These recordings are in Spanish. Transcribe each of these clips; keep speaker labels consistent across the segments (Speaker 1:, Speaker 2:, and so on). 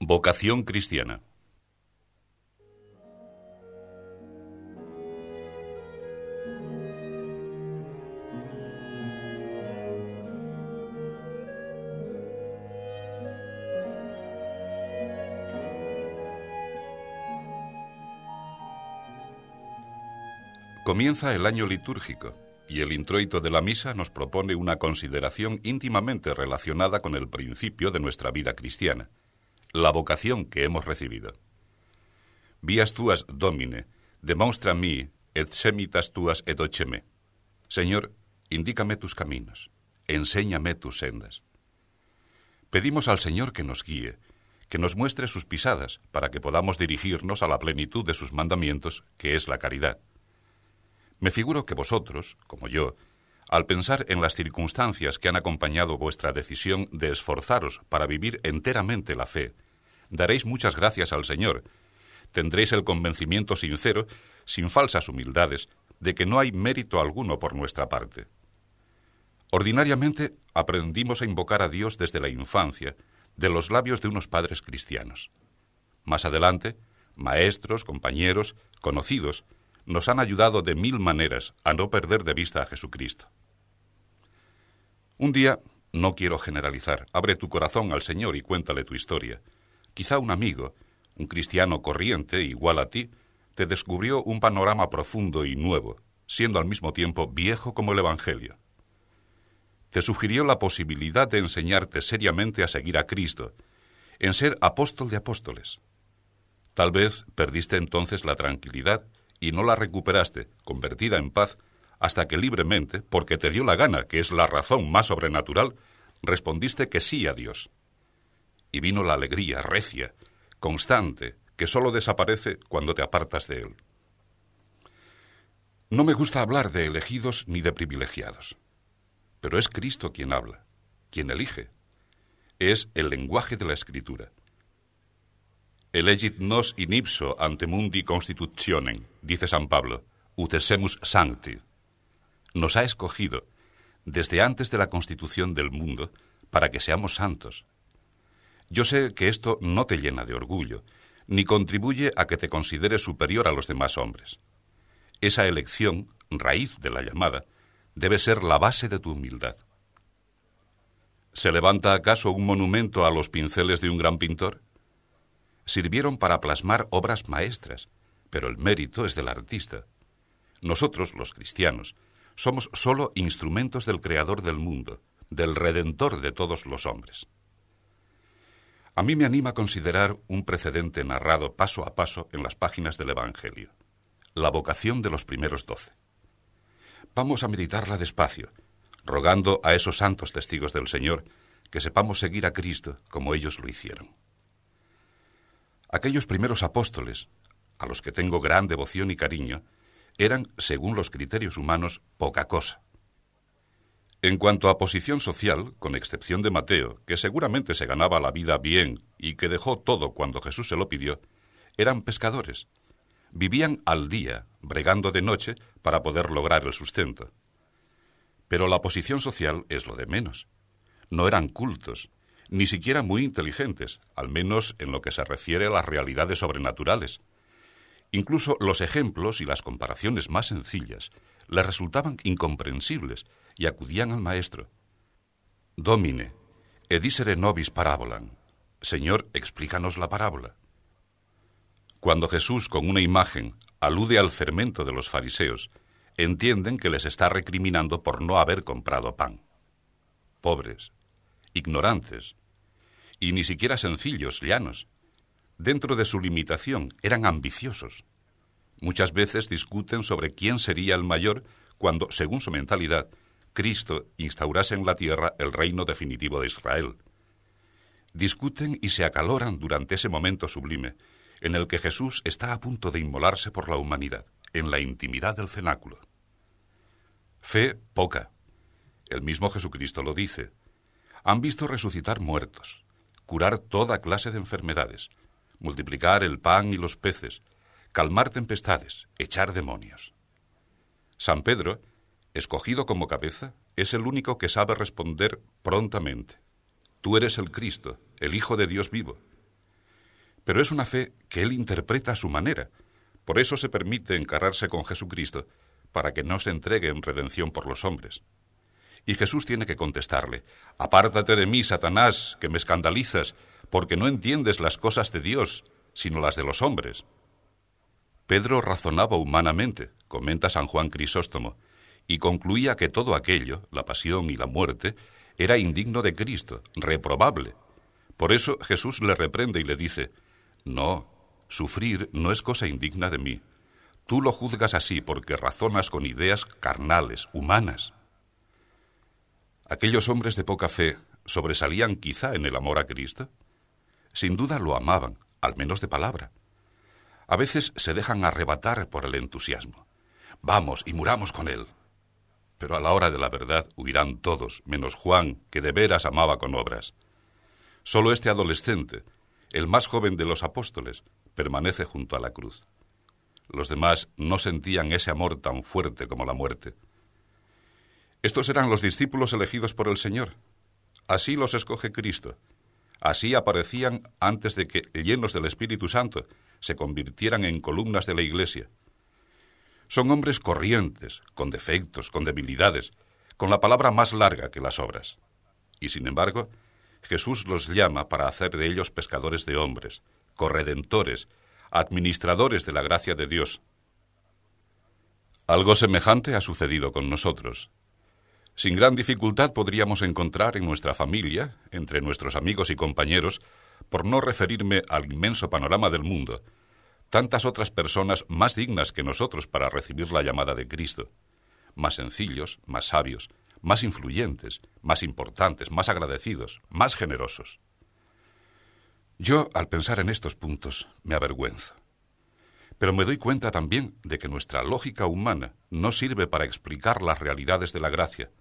Speaker 1: Vocación cristiana. Comienza el año litúrgico y el introito de la misa nos propone una consideración íntimamente relacionada con el principio de nuestra vida cristiana, la vocación que hemos recibido. Vías tuas, Domine, demonstra mi et semitas tuas et oceme. Señor, indícame tus caminos, enséñame tus sendas. Pedimos al Señor que nos guíe, que nos muestre sus pisadas, para que podamos dirigirnos a la plenitud de sus mandamientos, que es la caridad. Me figuro que vosotros, como yo, al pensar en las circunstancias que han acompañado vuestra decisión de esforzaros para vivir enteramente la fe, daréis muchas gracias al Señor. Tendréis el convencimiento sincero, sin falsas humildades, de que no hay mérito alguno por nuestra parte. Ordinariamente aprendimos a invocar a Dios desde la infancia, de los labios de unos padres cristianos. Más adelante, maestros, compañeros, conocidos, nos han ayudado de mil maneras a no perder de vista a Jesucristo. Un día, no quiero generalizar, abre tu corazón al Señor y cuéntale tu historia. Quizá un amigo, un cristiano corriente, igual a ti, te descubrió un panorama profundo y nuevo, siendo al mismo tiempo viejo como el Evangelio. Te sugirió la posibilidad de enseñarte seriamente a seguir a Cristo, en ser apóstol de apóstoles. Tal vez perdiste entonces la tranquilidad y no la recuperaste, convertida en paz, hasta que libremente, porque te dio la gana, que es la razón más sobrenatural, respondiste que sí a Dios. Y vino la alegría recia, constante, que sólo desaparece cuando te apartas de Él. No me gusta hablar de elegidos ni de privilegiados, pero es Cristo quien habla, quien elige. Es el lenguaje de la Escritura. Elegit nos in ipso ante mundi constitutionem, dice San Pablo, utesemus sancti. Nos ha escogido desde antes de la constitución del mundo para que seamos santos. Yo sé que esto no te llena de orgullo, ni contribuye a que te consideres superior a los demás hombres. Esa elección, raíz de la llamada, debe ser la base de tu humildad. ¿Se levanta acaso un monumento a los pinceles de un gran pintor? sirvieron para plasmar obras maestras, pero el mérito es del artista. Nosotros, los cristianos, somos sólo instrumentos del Creador del mundo, del Redentor de todos los hombres. A mí me anima a considerar un precedente narrado paso a paso en las páginas del Evangelio, la vocación de los primeros doce. Vamos a meditarla despacio, rogando a esos santos testigos del Señor que sepamos seguir a Cristo como ellos lo hicieron. Aquellos primeros apóstoles, a los que tengo gran devoción y cariño, eran, según los criterios humanos, poca cosa. En cuanto a posición social, con excepción de Mateo, que seguramente se ganaba la vida bien y que dejó todo cuando Jesús se lo pidió, eran pescadores. Vivían al día, bregando de noche para poder lograr el sustento. Pero la posición social es lo de menos. No eran cultos, ni siquiera muy inteligentes, al menos en lo que se refiere a las realidades sobrenaturales. Incluso los ejemplos y las comparaciones más sencillas les resultaban incomprensibles y acudían al maestro. Domine, edisere nobis parabolan. Señor, explícanos la parábola. Cuando Jesús, con una imagen, alude al fermento de los fariseos, entienden que les está recriminando por no haber comprado pan. Pobres, ignorantes, y ni siquiera sencillos, llanos. Dentro de su limitación, eran ambiciosos. Muchas veces discuten sobre quién sería el mayor cuando, según su mentalidad, Cristo instaurase en la tierra el reino definitivo de Israel. Discuten y se acaloran durante ese momento sublime en el que Jesús está a punto de inmolarse por la humanidad, en la intimidad del cenáculo. Fe poca. El mismo Jesucristo lo dice. Han visto resucitar muertos, curar toda clase de enfermedades, multiplicar el pan y los peces, calmar tempestades, echar demonios. San Pedro, escogido como cabeza, es el único que sabe responder prontamente. Tú eres el Cristo, el Hijo de Dios vivo. Pero es una fe que él interpreta a su manera. Por eso se permite encararse con Jesucristo, para que no se entregue en redención por los hombres. Y Jesús tiene que contestarle, Apártate de mí, Satanás, que me escandalizas, porque no entiendes las cosas de Dios, sino las de los hombres. Pedro razonaba humanamente, comenta San Juan Crisóstomo, y concluía que todo aquello, la pasión y la muerte, era indigno de Cristo, reprobable. Por eso Jesús le reprende y le dice, No, sufrir no es cosa indigna de mí. Tú lo juzgas así porque razonas con ideas carnales, humanas. ¿Aquellos hombres de poca fe sobresalían quizá en el amor a Cristo? Sin duda lo amaban, al menos de palabra. A veces se dejan arrebatar por el entusiasmo. Vamos y muramos con él. Pero a la hora de la verdad huirán todos, menos Juan, que de veras amaba con obras. Solo este adolescente, el más joven de los apóstoles, permanece junto a la cruz. Los demás no sentían ese amor tan fuerte como la muerte. Estos eran los discípulos elegidos por el Señor. Así los escoge Cristo. Así aparecían antes de que, llenos del Espíritu Santo, se convirtieran en columnas de la Iglesia. Son hombres corrientes, con defectos, con debilidades, con la palabra más larga que las obras. Y sin embargo, Jesús los llama para hacer de ellos pescadores de hombres, corredentores, administradores de la gracia de Dios. Algo semejante ha sucedido con nosotros. Sin gran dificultad podríamos encontrar en nuestra familia, entre nuestros amigos y compañeros, por no referirme al inmenso panorama del mundo, tantas otras personas más dignas que nosotros para recibir la llamada de Cristo, más sencillos, más sabios, más influyentes, más importantes, más agradecidos, más generosos. Yo, al pensar en estos puntos, me avergüenzo. Pero me doy cuenta también de que nuestra lógica humana no sirve para explicar las realidades de la gracia,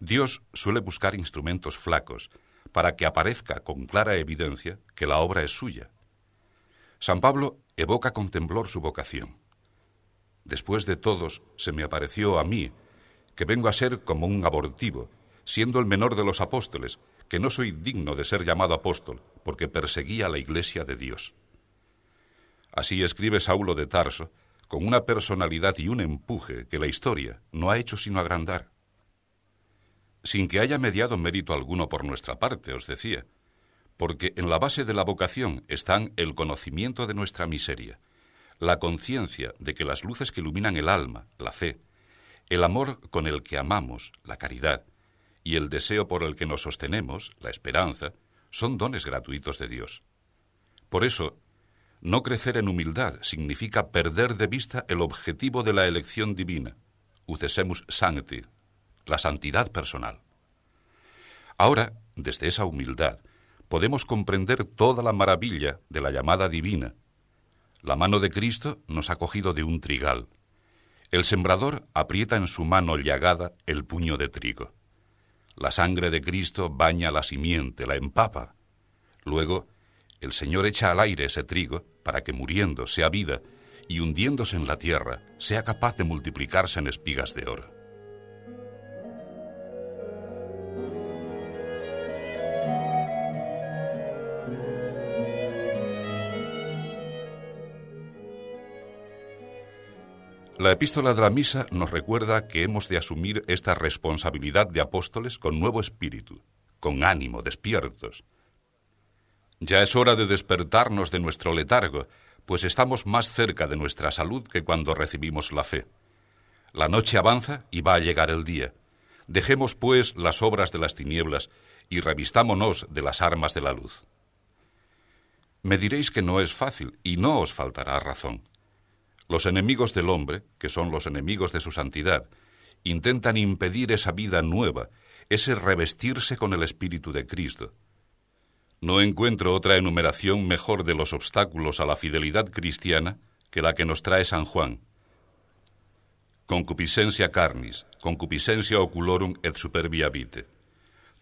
Speaker 1: Dios suele buscar instrumentos flacos para que aparezca con clara evidencia que la obra es suya. San Pablo evoca con temblor su vocación. Después de todos se me apareció a mí, que vengo a ser como un abortivo, siendo el menor de los apóstoles, que no soy digno de ser llamado apóstol, porque perseguía la iglesia de Dios. Así escribe Saulo de Tarso, con una personalidad y un empuje que la historia no ha hecho sino agrandar sin que haya mediado mérito alguno por nuestra parte, os decía, porque en la base de la vocación están el conocimiento de nuestra miseria, la conciencia de que las luces que iluminan el alma, la fe, el amor con el que amamos, la caridad, y el deseo por el que nos sostenemos, la esperanza, son dones gratuitos de Dios. Por eso, no crecer en humildad significa perder de vista el objetivo de la elección divina, ucesemus sancti, la santidad personal. Ahora, desde esa humildad, podemos comprender toda la maravilla de la llamada divina. La mano de Cristo nos ha cogido de un trigal. El sembrador aprieta en su mano llagada el puño de trigo. La sangre de Cristo baña la simiente, la empapa. Luego, el Señor echa al aire ese trigo para que muriendo sea vida y hundiéndose en la tierra sea capaz de multiplicarse en espigas de oro. La epístola de la misa nos recuerda que hemos de asumir esta responsabilidad de apóstoles con nuevo espíritu, con ánimo, despiertos. Ya es hora de despertarnos de nuestro letargo, pues estamos más cerca de nuestra salud que cuando recibimos la fe. La noche avanza y va a llegar el día. Dejemos, pues, las obras de las tinieblas y revistámonos de las armas de la luz. Me diréis que no es fácil, y no os faltará razón. Los enemigos del hombre, que son los enemigos de su santidad, intentan impedir esa vida nueva, ese revestirse con el Espíritu de Cristo. No encuentro otra enumeración mejor de los obstáculos a la fidelidad cristiana que la que nos trae San Juan. Concupiscencia carnis, concupiscencia oculorum et superbia vitae.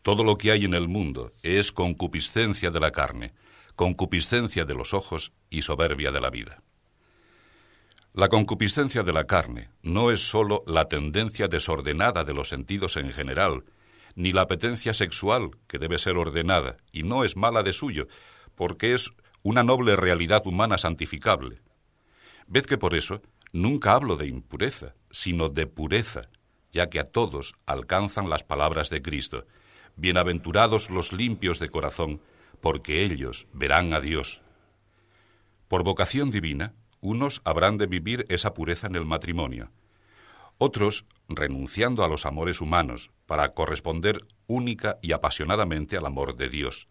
Speaker 1: Todo lo que hay en el mundo es concupiscencia de la carne, concupiscencia de los ojos y soberbia de la vida. La concupiscencia de la carne no es sólo la tendencia desordenada de los sentidos en general, ni la apetencia sexual, que debe ser ordenada, y no es mala de suyo, porque es una noble realidad humana santificable. Ved que por eso nunca hablo de impureza, sino de pureza, ya que a todos alcanzan las palabras de Cristo. Bienaventurados los limpios de corazón, porque ellos verán a Dios. Por vocación divina, unos habrán de vivir esa pureza en el matrimonio, otros renunciando a los amores humanos para corresponder única y apasionadamente al amor de Dios.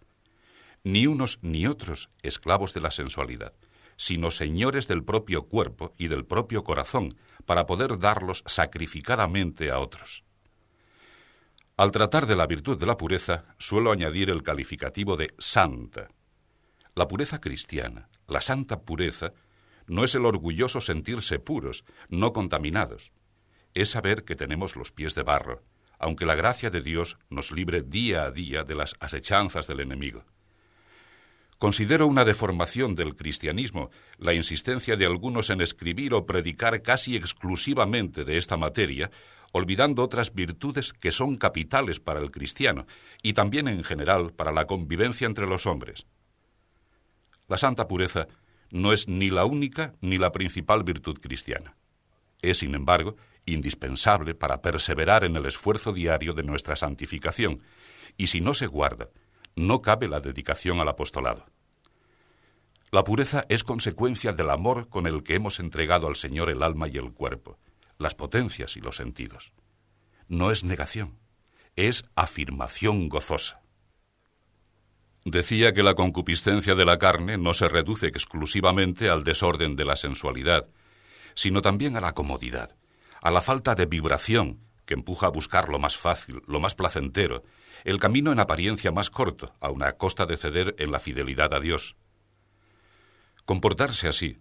Speaker 1: Ni unos ni otros esclavos de la sensualidad, sino señores del propio cuerpo y del propio corazón, para poder darlos sacrificadamente a otros. Al tratar de la virtud de la pureza, suelo añadir el calificativo de santa. La pureza cristiana, la santa pureza, no es el orgulloso sentirse puros, no contaminados. Es saber que tenemos los pies de barro, aunque la gracia de Dios nos libre día a día de las asechanzas del enemigo. Considero una deformación del cristianismo la insistencia de algunos en escribir o predicar casi exclusivamente de esta materia, olvidando otras virtudes que son capitales para el cristiano y también en general para la convivencia entre los hombres. La santa pureza no es ni la única ni la principal virtud cristiana. Es, sin embargo, indispensable para perseverar en el esfuerzo diario de nuestra santificación, y si no se guarda, no cabe la dedicación al apostolado. La pureza es consecuencia del amor con el que hemos entregado al Señor el alma y el cuerpo, las potencias y los sentidos. No es negación, es afirmación gozosa. Decía que la concupiscencia de la carne no se reduce exclusivamente al desorden de la sensualidad, sino también a la comodidad, a la falta de vibración que empuja a buscar lo más fácil, lo más placentero, el camino en apariencia más corto, a una costa de ceder en la fidelidad a Dios. Comportarse así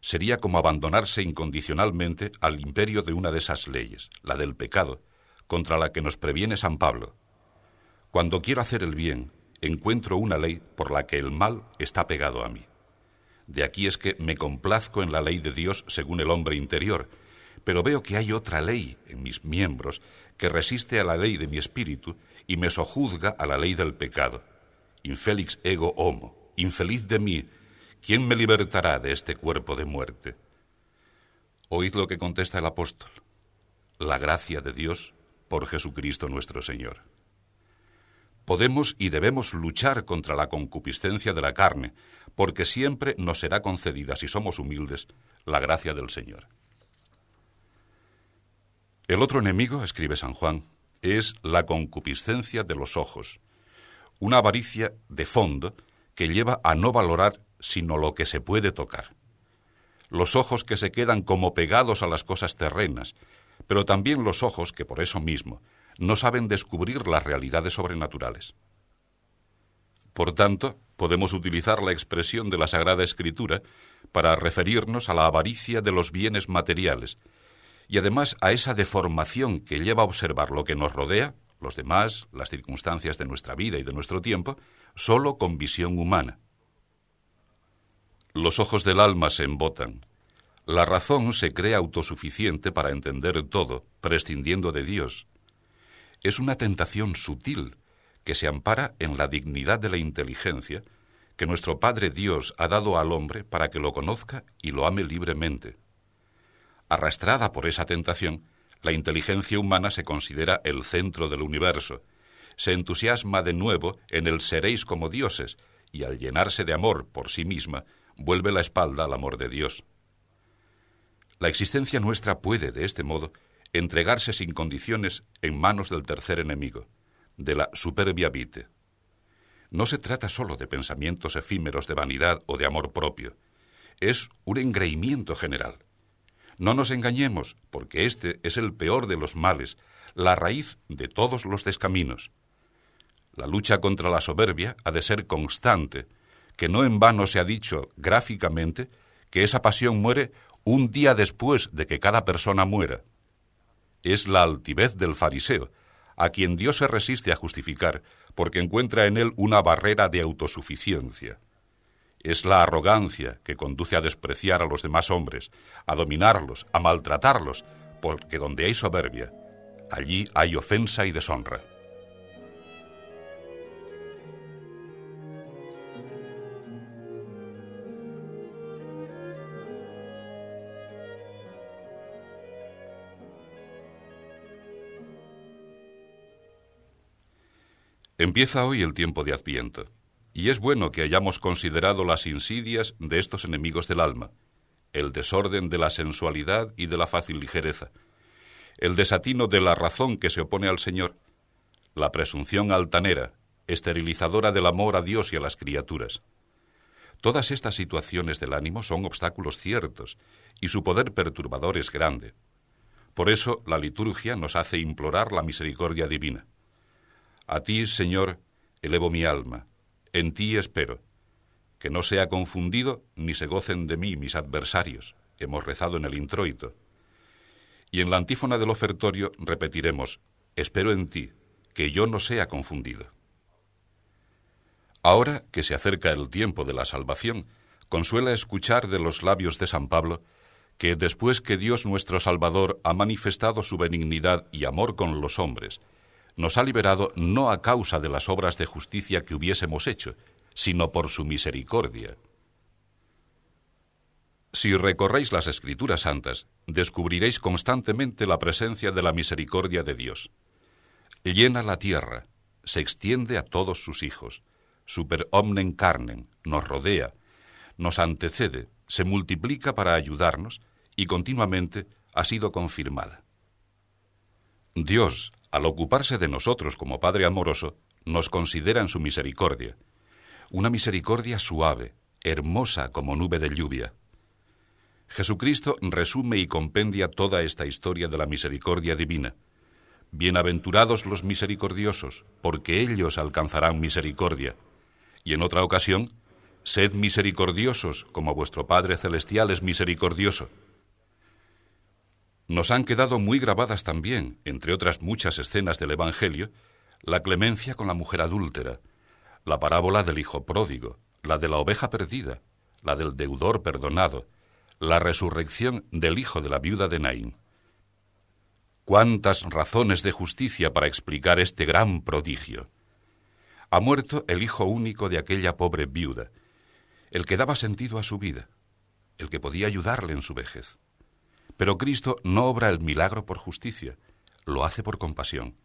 Speaker 1: sería como abandonarse incondicionalmente al imperio de una de esas leyes, la del pecado, contra la que nos previene San Pablo. Cuando quiero hacer el bien, encuentro una ley por la que el mal está pegado a mí. De aquí es que me complazco en la ley de Dios según el hombre interior, pero veo que hay otra ley en mis miembros que resiste a la ley de mi espíritu y me sojuzga a la ley del pecado. Infelix ego homo, infeliz de mí, ¿quién me libertará de este cuerpo de muerte? Oíd lo que contesta el apóstol. La gracia de Dios por Jesucristo nuestro Señor. Podemos y debemos luchar contra la concupiscencia de la carne, porque siempre nos será concedida, si somos humildes, la gracia del Señor. El otro enemigo, escribe San Juan, es la concupiscencia de los ojos, una avaricia de fondo que lleva a no valorar sino lo que se puede tocar. Los ojos que se quedan como pegados a las cosas terrenas, pero también los ojos que por eso mismo no saben descubrir las realidades sobrenaturales. Por tanto, podemos utilizar la expresión de la Sagrada Escritura para referirnos a la avaricia de los bienes materiales, y además a esa deformación que lleva a observar lo que nos rodea, los demás, las circunstancias de nuestra vida y de nuestro tiempo, solo con visión humana. Los ojos del alma se embotan. La razón se cree autosuficiente para entender todo, prescindiendo de Dios. Es una tentación sutil que se ampara en la dignidad de la inteligencia que nuestro Padre Dios ha dado al hombre para que lo conozca y lo ame libremente. Arrastrada por esa tentación, la inteligencia humana se considera el centro del universo, se entusiasma de nuevo en el seréis como dioses, y al llenarse de amor por sí misma, vuelve la espalda al amor de Dios. La existencia nuestra puede, de este modo, entregarse sin condiciones en manos del tercer enemigo, de la superbia vite. No se trata sólo de pensamientos efímeros de vanidad o de amor propio, es un engreimiento general. No nos engañemos, porque este es el peor de los males, la raíz de todos los descaminos. La lucha contra la soberbia ha de ser constante, que no en vano se ha dicho gráficamente que esa pasión muere un día después de que cada persona muera. Es la altivez del fariseo, a quien Dios se resiste a justificar porque encuentra en él una barrera de autosuficiencia. Es la arrogancia que conduce a despreciar a los demás hombres, a dominarlos, a maltratarlos, porque donde hay soberbia, allí hay ofensa y deshonra. Empieza hoy el tiempo de Adviento, y es bueno que hayamos considerado las insidias de estos enemigos del alma, el desorden de la sensualidad y de la fácil ligereza, el desatino de la razón que se opone al Señor, la presunción altanera, esterilizadora del amor a Dios y a las criaturas. Todas estas situaciones del ánimo son obstáculos ciertos, y su poder perturbador es grande. Por eso la liturgia nos hace implorar la misericordia divina. A ti, Señor, elevo mi alma, en ti espero. Que no sea confundido ni se gocen de mí mis adversarios. Hemos rezado en el introito. Y en la antífona del ofertorio repetiremos, espero en ti, que yo no sea confundido. Ahora que se acerca el tiempo de la salvación, consuela escuchar de los labios de San Pablo que después que Dios nuestro Salvador ha manifestado su benignidad y amor con los hombres, nos ha liberado no a causa de las obras de justicia que hubiésemos hecho, sino por su misericordia. Si recorréis las Escrituras Santas, descubriréis constantemente la presencia de la misericordia de Dios. Llena la tierra, se extiende a todos sus hijos, super omnen carnen, nos rodea, nos antecede, se multiplica para ayudarnos y continuamente ha sido confirmada. Dios, al ocuparse de nosotros como Padre amoroso, nos considera en su misericordia, una misericordia suave, hermosa como nube de lluvia. Jesucristo resume y compendia toda esta historia de la misericordia divina. Bienaventurados los misericordiosos, porque ellos alcanzarán misericordia. Y en otra ocasión, sed misericordiosos, como vuestro Padre Celestial es misericordioso. Nos han quedado muy grabadas también, entre otras muchas escenas del Evangelio, la clemencia con la mujer adúltera, la parábola del hijo pródigo, la de la oveja perdida, la del deudor perdonado, la resurrección del hijo de la viuda de Naín. Cuántas razones de justicia para explicar este gran prodigio. Ha muerto el hijo único de aquella pobre viuda, el que daba sentido a su vida, el que podía ayudarle en su vejez. Pero Cristo no obra el milagro por justicia, lo hace por compasión,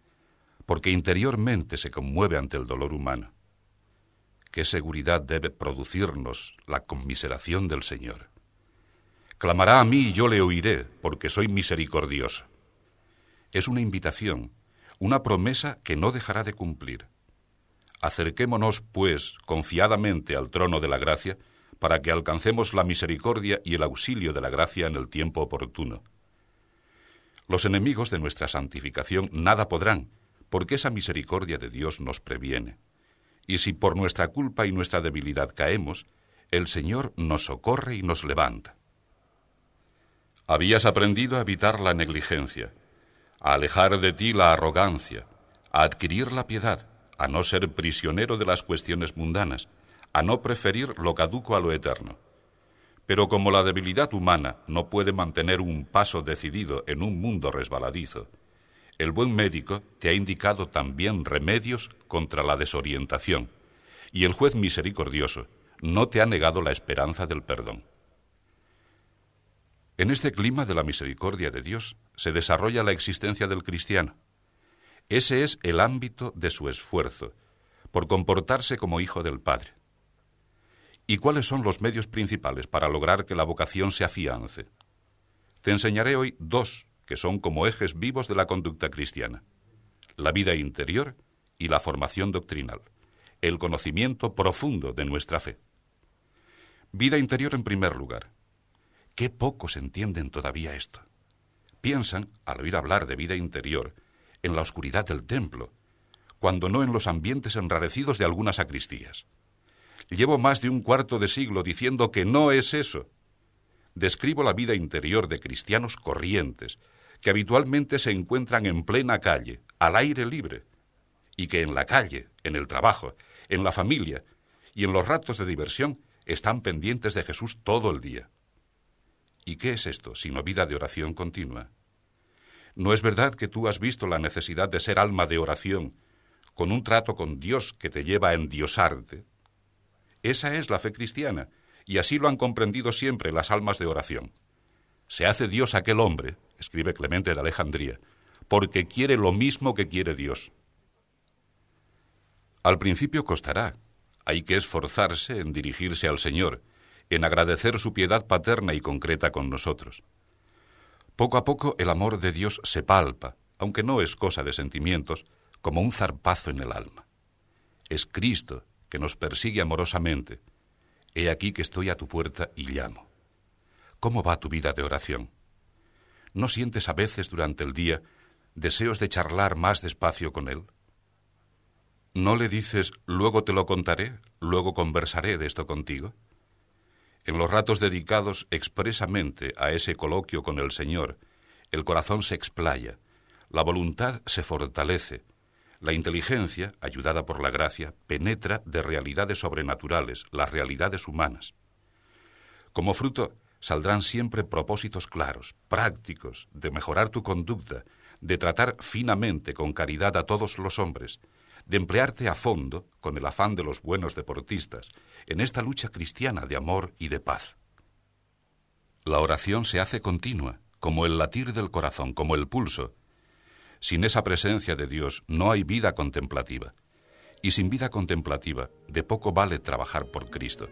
Speaker 1: porque interiormente se conmueve ante el dolor humano. ¿Qué seguridad debe producirnos la conmiseración del Señor? Clamará a mí y yo le oiré, porque soy misericordioso. Es una invitación, una promesa que no dejará de cumplir. Acerquémonos, pues, confiadamente al trono de la gracia, para que alcancemos la misericordia y el auxilio de la gracia en el tiempo oportuno. Los enemigos de nuestra santificación nada podrán, porque esa misericordia de Dios nos previene. Y si por nuestra culpa y nuestra debilidad caemos, el Señor nos socorre y nos levanta. Habías aprendido a evitar la negligencia, a alejar de ti la arrogancia, a adquirir la piedad, a no ser prisionero de las cuestiones mundanas, a no preferir lo caduco a lo eterno. Pero como la debilidad humana no puede mantener un paso decidido en un mundo resbaladizo, el buen médico te ha indicado también remedios contra la desorientación, y el juez misericordioso no te ha negado la esperanza del perdón. En este clima de la misericordia de Dios se desarrolla la existencia del cristiano. Ese es el ámbito de su esfuerzo, por comportarse como hijo del Padre. ¿Y cuáles son los medios principales para lograr que la vocación se afiance? Te enseñaré hoy dos que son como ejes vivos de la conducta cristiana. La vida interior y la formación doctrinal, el conocimiento profundo de nuestra fe. Vida interior en primer lugar. Qué pocos entienden todavía esto. Piensan, al oír hablar de vida interior, en la oscuridad del templo, cuando no en los ambientes enrarecidos de algunas sacristías. Llevo más de un cuarto de siglo diciendo que no es eso. Describo la vida interior de cristianos corrientes, que habitualmente se encuentran en plena calle, al aire libre, y que en la calle, en el trabajo, en la familia y en los ratos de diversión están pendientes de Jesús todo el día. ¿Y qué es esto sino vida de oración continua? ¿No es verdad que tú has visto la necesidad de ser alma de oración, con un trato con Dios que te lleva a endiosarte? Esa es la fe cristiana, y así lo han comprendido siempre las almas de oración. Se hace Dios aquel hombre, escribe Clemente de Alejandría, porque quiere lo mismo que quiere Dios. Al principio costará. Hay que esforzarse en dirigirse al Señor, en agradecer su piedad paterna y concreta con nosotros. Poco a poco el amor de Dios se palpa, aunque no es cosa de sentimientos, como un zarpazo en el alma. Es Cristo que nos persigue amorosamente. He aquí que estoy a tu puerta y llamo. ¿Cómo va tu vida de oración? ¿No sientes a veces durante el día deseos de charlar más despacio con Él? ¿No le dices, luego te lo contaré, luego conversaré de esto contigo? En los ratos dedicados expresamente a ese coloquio con el Señor, el corazón se explaya, la voluntad se fortalece, la inteligencia, ayudada por la gracia, penetra de realidades sobrenaturales, las realidades humanas. Como fruto saldrán siempre propósitos claros, prácticos, de mejorar tu conducta, de tratar finamente con caridad a todos los hombres, de emplearte a fondo, con el afán de los buenos deportistas, en esta lucha cristiana de amor y de paz. La oración se hace continua, como el latir del corazón, como el pulso. Sin esa presencia de Dios no hay vida contemplativa. Y sin vida contemplativa, de poco vale trabajar por Cristo,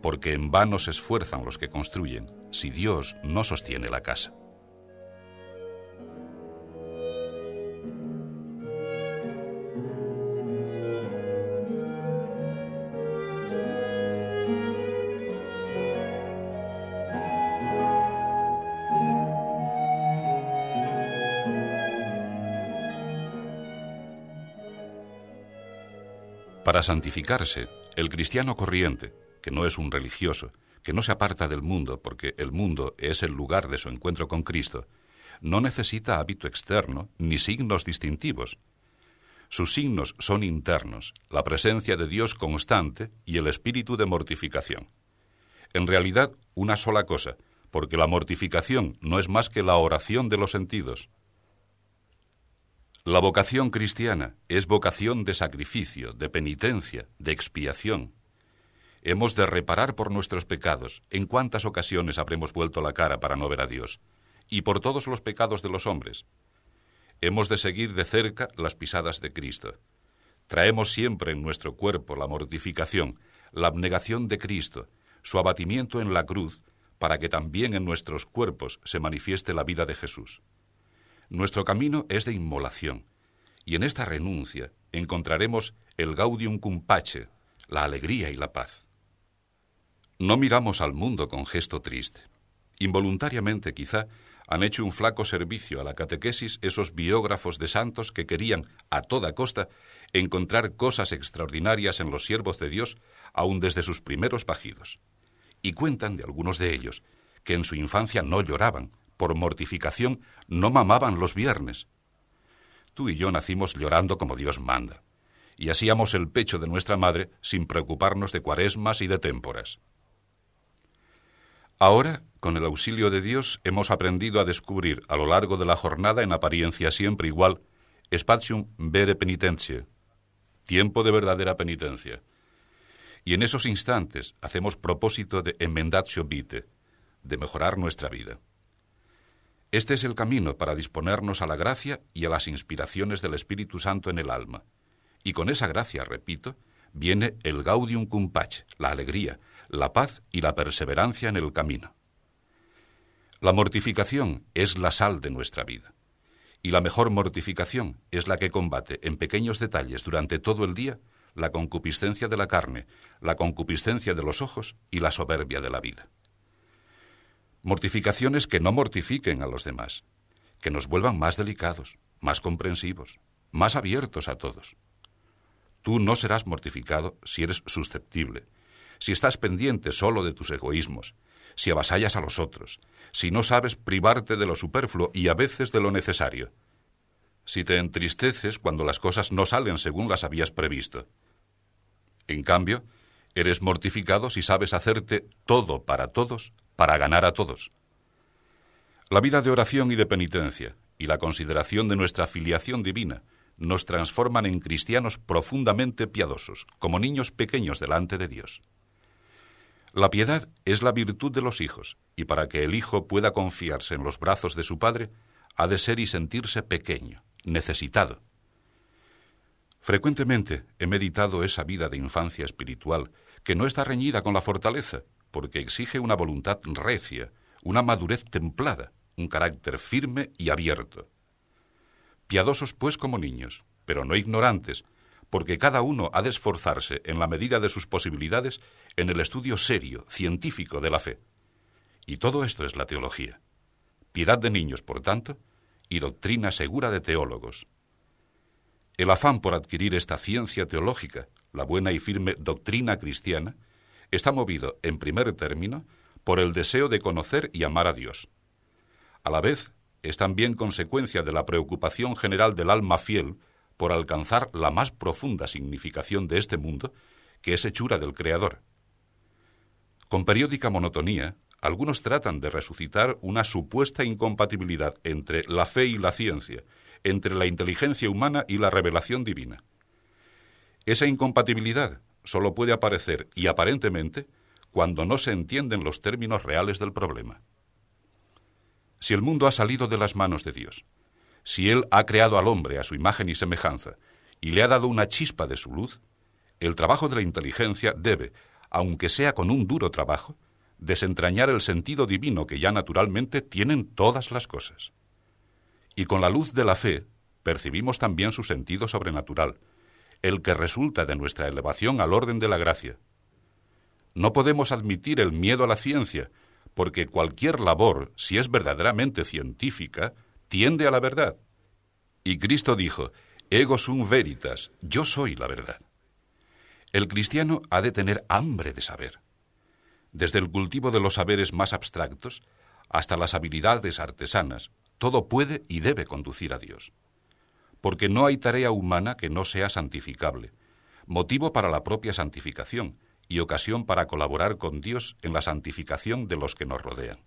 Speaker 1: porque en vano se esfuerzan los que construyen, si Dios no sostiene la casa. Para santificarse, el cristiano corriente, que no es un religioso, que no se aparta del mundo porque el mundo es el lugar de su encuentro con Cristo, no necesita hábito externo ni signos distintivos. Sus signos son internos, la presencia de Dios constante y el espíritu de mortificación. En realidad, una sola cosa, porque la mortificación no es más que la oración de los sentidos. La vocación cristiana es vocación de sacrificio, de penitencia, de expiación. Hemos de reparar por nuestros pecados. ¿En cuántas ocasiones habremos vuelto la cara para no ver a Dios? Y por todos los pecados de los hombres. Hemos de seguir de cerca las pisadas de Cristo. Traemos siempre en nuestro cuerpo la mortificación, la abnegación de Cristo, su abatimiento en la cruz, para que también en nuestros cuerpos se manifieste la vida de Jesús. Nuestro camino es de inmolación, y en esta renuncia encontraremos el gaudium cum pace, la alegría y la paz. No miramos al mundo con gesto triste. Involuntariamente, quizá, han hecho un flaco servicio a la catequesis esos biógrafos de santos que querían, a toda costa, encontrar cosas extraordinarias en los siervos de Dios, aun desde sus primeros bajidos. Y cuentan de algunos de ellos que en su infancia no lloraban, por mortificación, no mamaban los viernes. Tú y yo nacimos llorando como Dios manda, y asíamos el pecho de nuestra madre sin preocuparnos de cuaresmas y de témporas. Ahora, con el auxilio de Dios, hemos aprendido a descubrir a lo largo de la jornada, en apariencia siempre igual, spatium vere penitentia, tiempo de verdadera penitencia. Y en esos instantes hacemos propósito de enmendatio vite, de mejorar nuestra vida. Este es el camino para disponernos a la gracia y a las inspiraciones del Espíritu Santo en el alma. Y con esa gracia, repito, viene el gaudium cum pace, la alegría, la paz y la perseverancia en el camino. La mortificación es la sal de nuestra vida. Y la mejor mortificación es la que combate en pequeños detalles durante todo el día la concupiscencia de la carne, la concupiscencia de los ojos y la soberbia de la vida. Mortificaciones que no mortifiquen a los demás, que nos vuelvan más delicados, más comprensivos, más abiertos a todos. Tú no serás mortificado si eres susceptible, si estás pendiente solo de tus egoísmos, si avasallas a los otros, si no sabes privarte de lo superfluo y a veces de lo necesario, si te entristeces cuando las cosas no salen según las habías previsto. En cambio, eres mortificado si sabes hacerte todo para todos para ganar a todos. La vida de oración y de penitencia y la consideración de nuestra filiación divina nos transforman en cristianos profundamente piadosos, como niños pequeños delante de Dios. La piedad es la virtud de los hijos, y para que el hijo pueda confiarse en los brazos de su padre, ha de ser y sentirse pequeño, necesitado. Frecuentemente he meditado esa vida de infancia espiritual que no está reñida con la fortaleza, porque exige una voluntad recia, una madurez templada, un carácter firme y abierto. Piadosos pues como niños, pero no ignorantes, porque cada uno ha de esforzarse en la medida de sus posibilidades en el estudio serio, científico de la fe. Y todo esto es la teología. Piedad de niños, por tanto, y doctrina segura de teólogos. El afán por adquirir esta ciencia teológica, la buena y firme doctrina cristiana, está movido, en primer término, por el deseo de conocer y amar a Dios. A la vez, es también consecuencia de la preocupación general del alma fiel por alcanzar la más profunda significación de este mundo, que es hechura del Creador. Con periódica monotonía, algunos tratan de resucitar una supuesta incompatibilidad entre la fe y la ciencia, entre la inteligencia humana y la revelación divina. Esa incompatibilidad solo puede aparecer, y aparentemente, cuando no se entienden los términos reales del problema. Si el mundo ha salido de las manos de Dios, si Él ha creado al hombre a su imagen y semejanza, y le ha dado una chispa de su luz, el trabajo de la inteligencia debe, aunque sea con un duro trabajo, desentrañar el sentido divino que ya naturalmente tienen todas las cosas. Y con la luz de la fe percibimos también su sentido sobrenatural, el que resulta de nuestra elevación al orden de la gracia. No podemos admitir el miedo a la ciencia, porque cualquier labor, si es verdaderamente científica, tiende a la verdad. Y Cristo dijo, Ego sum veritas, yo soy la verdad. El cristiano ha de tener hambre de saber. Desde el cultivo de los saberes más abstractos hasta las habilidades artesanas, todo puede y debe conducir a Dios. Porque no hay tarea humana que no sea santificable, motivo para la propia santificación y ocasión para colaborar con Dios en la santificación de los que nos rodean.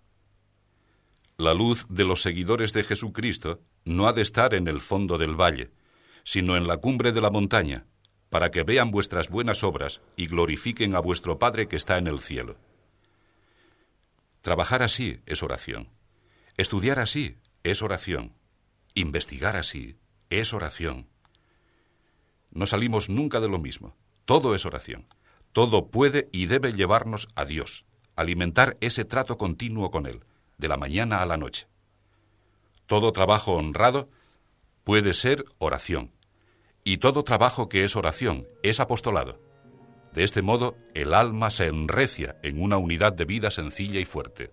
Speaker 1: La luz de los seguidores de Jesucristo no ha de estar en el fondo del valle, sino en la cumbre de la montaña, para que vean vuestras buenas obras y glorifiquen a vuestro Padre que está en el cielo. Trabajar así es oración. Estudiar así es oración. Investigar así es oración. No salimos nunca de lo mismo. Todo es oración. Todo puede y debe llevarnos a Dios, alimentar ese trato continuo con Él, de la mañana a la noche. Todo trabajo honrado puede ser oración. Y todo trabajo que es oración es apostolado. De este modo, el alma se enrecia en una unidad de vida sencilla y fuerte.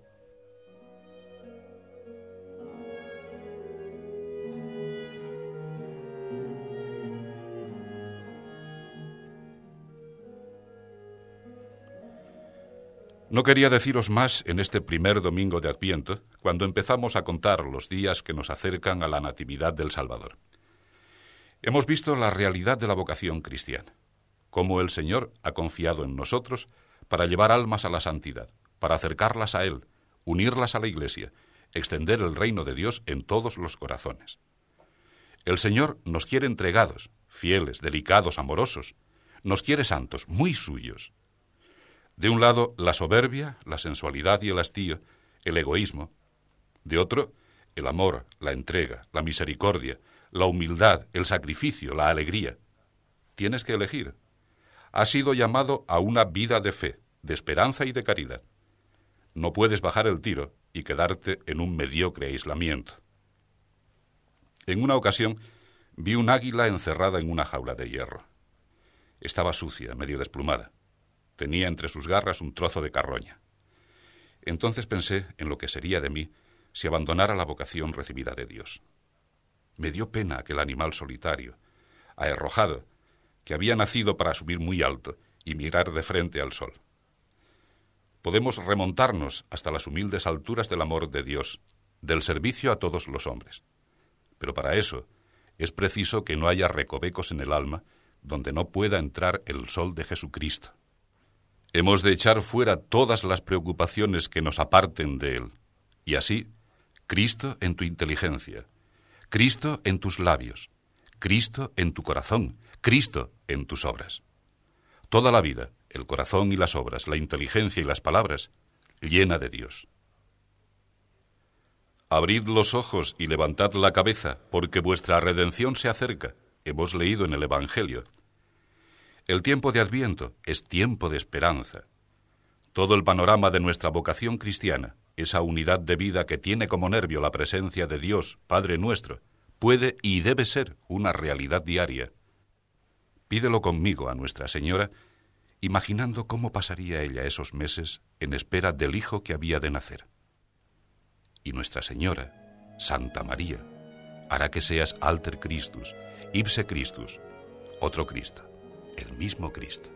Speaker 1: No quería deciros más en este primer domingo de Adviento, cuando empezamos a contar los días que nos acercan a la Natividad del Salvador. Hemos visto la realidad de la vocación cristiana cómo el Señor ha confiado en nosotros para llevar almas a la santidad, para acercarlas a Él, unirlas a la Iglesia, extender el reino de Dios en todos los corazones. El Señor nos quiere entregados, fieles, delicados, amorosos, nos quiere santos, muy suyos. De un lado, la soberbia, la sensualidad y el hastío, el egoísmo. De otro, el amor, la entrega, la misericordia, la humildad, el sacrificio, la alegría. Tienes que elegir has sido llamado a una vida de fe, de esperanza y de caridad. No puedes bajar el tiro y quedarte en un mediocre aislamiento. En una ocasión vi un águila encerrada en una jaula de hierro. Estaba sucia, medio desplumada. Tenía entre sus garras un trozo de carroña. Entonces pensé en lo que sería de mí si abandonara la vocación recibida de Dios. Me dio pena aquel animal solitario, aherrojado, que había nacido para subir muy alto y mirar de frente al sol. Podemos remontarnos hasta las humildes alturas del amor de Dios, del servicio a todos los hombres. Pero para eso es preciso que no haya recovecos en el alma donde no pueda entrar el sol de Jesucristo. Hemos de echar fuera todas las preocupaciones que nos aparten de Él, y así, Cristo en tu inteligencia, Cristo en tus labios, Cristo en tu corazón, Cristo en tus obras. Toda la vida, el corazón y las obras, la inteligencia y las palabras, llena de Dios. Abrid los ojos y levantad la cabeza, porque vuestra redención se acerca. hemos leído en el Evangelio. El tiempo de Adviento es tiempo de esperanza. Todo el panorama de nuestra vocación cristiana, esa unidad de vida que tiene como nervio la presencia de Dios, Padre nuestro, puede y debe ser una realidad diaria. Pídelo conmigo a Nuestra Señora, imaginando cómo pasaría ella esos meses en espera del Hijo que había de nacer. Y Nuestra Señora, Santa María, hará que seas alter Christus, ipse Christus, otro Cristo, el mismo Cristo.